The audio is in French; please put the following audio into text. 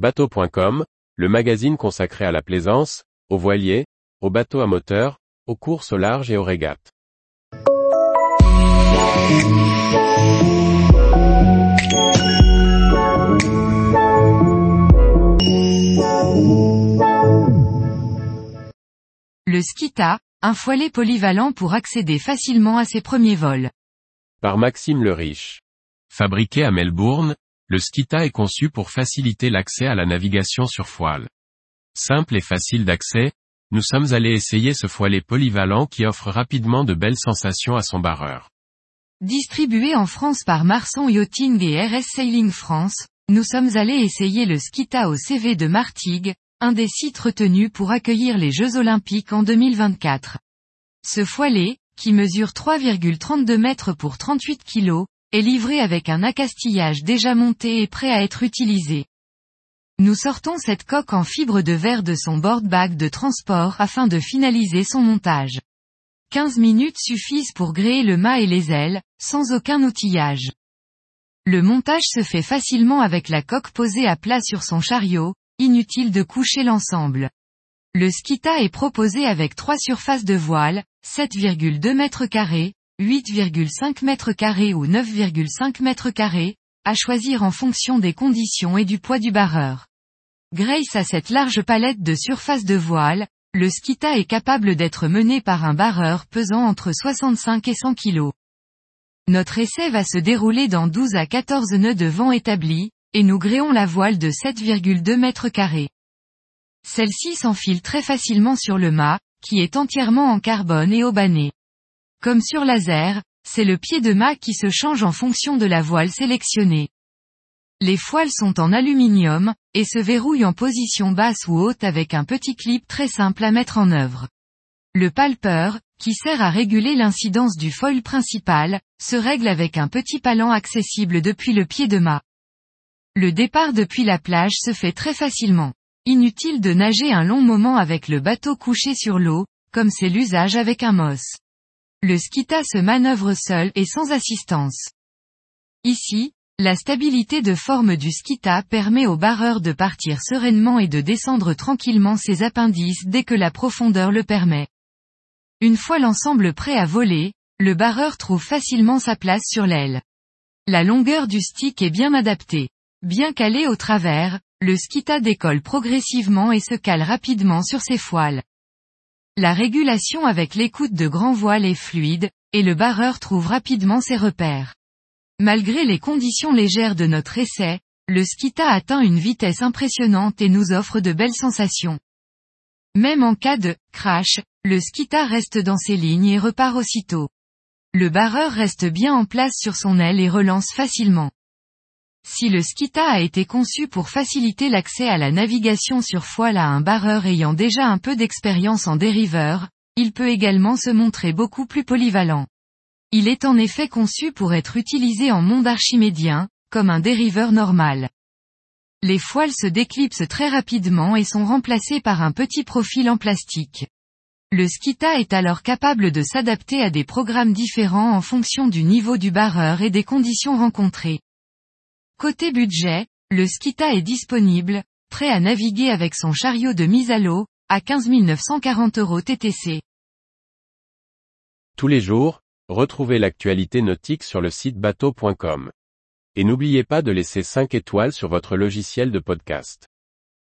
Bateau.com, le magazine consacré à la plaisance, aux voiliers, aux bateaux à moteur, aux courses au large et aux régates. Le Skita, un foilet polyvalent pour accéder facilement à ses premiers vols. Par Maxime le Riche. Fabriqué à Melbourne, le Skita est conçu pour faciliter l'accès à la navigation sur foile. Simple et facile d'accès, nous sommes allés essayer ce foilet polyvalent qui offre rapidement de belles sensations à son barreur. Distribué en France par Marsan Yachting et RS Sailing France, nous sommes allés essayer le Skita au CV de Martigues, un des sites retenus pour accueillir les Jeux Olympiques en 2024. Ce foilet, qui mesure 3,32 mètres pour 38 kg, est livré avec un accastillage déjà monté et prêt à être utilisé. Nous sortons cette coque en fibre de verre de son board bag de transport afin de finaliser son montage. 15 minutes suffisent pour gréer le mât et les ailes, sans aucun outillage. Le montage se fait facilement avec la coque posée à plat sur son chariot, inutile de coucher l'ensemble. Le Skita est proposé avec trois surfaces de voile, 7,2 m2, 8,5 m2 ou 9,5 m2, à choisir en fonction des conditions et du poids du barreur. Grâce à cette large palette de surfaces de voile, le Skita est capable d'être mené par un barreur pesant entre 65 et 100 kg. Notre essai va se dérouler dans 12 à 14 nœuds de vent établis, et nous gréons la voile de 7,2 mètres carrés. Celle-ci s'enfile très facilement sur le mât, qui est entièrement en carbone et banné. Comme sur laser, c'est le pied de mât qui se change en fonction de la voile sélectionnée. Les foiles sont en aluminium, et se verrouillent en position basse ou haute avec un petit clip très simple à mettre en œuvre. Le palper, qui sert à réguler l'incidence du foil principal, se règle avec un petit palan accessible depuis le pied de mât. Le départ depuis la plage se fait très facilement. Inutile de nager un long moment avec le bateau couché sur l'eau, comme c'est l'usage avec un MOS. Le skita se manœuvre seul et sans assistance. Ici, la stabilité de forme du skita permet au barreur de partir sereinement et de descendre tranquillement ses appendices dès que la profondeur le permet. Une fois l'ensemble prêt à voler, le barreur trouve facilement sa place sur l'aile. La longueur du stick est bien adaptée. Bien calé au travers, le skita décolle progressivement et se cale rapidement sur ses foiles. La régulation avec l'écoute de grand voile est fluide, et le barreur trouve rapidement ses repères. Malgré les conditions légères de notre essai, le skita atteint une vitesse impressionnante et nous offre de belles sensations. Même en cas de crash, le skita reste dans ses lignes et repart aussitôt. Le barreur reste bien en place sur son aile et relance facilement. Si le Skita a été conçu pour faciliter l'accès à la navigation sur foile à un barreur ayant déjà un peu d'expérience en dériveur, il peut également se montrer beaucoup plus polyvalent. Il est en effet conçu pour être utilisé en monde archimédien, comme un dériveur normal. Les foiles se déclipsent très rapidement et sont remplacées par un petit profil en plastique. Le Skita est alors capable de s'adapter à des programmes différents en fonction du niveau du barreur et des conditions rencontrées. Côté budget, le Skita est disponible, prêt à naviguer avec son chariot de mise à l'eau, à 15 940 euros TTC. Tous les jours, retrouvez l'actualité nautique sur le site bateau.com. Et n'oubliez pas de laisser 5 étoiles sur votre logiciel de podcast.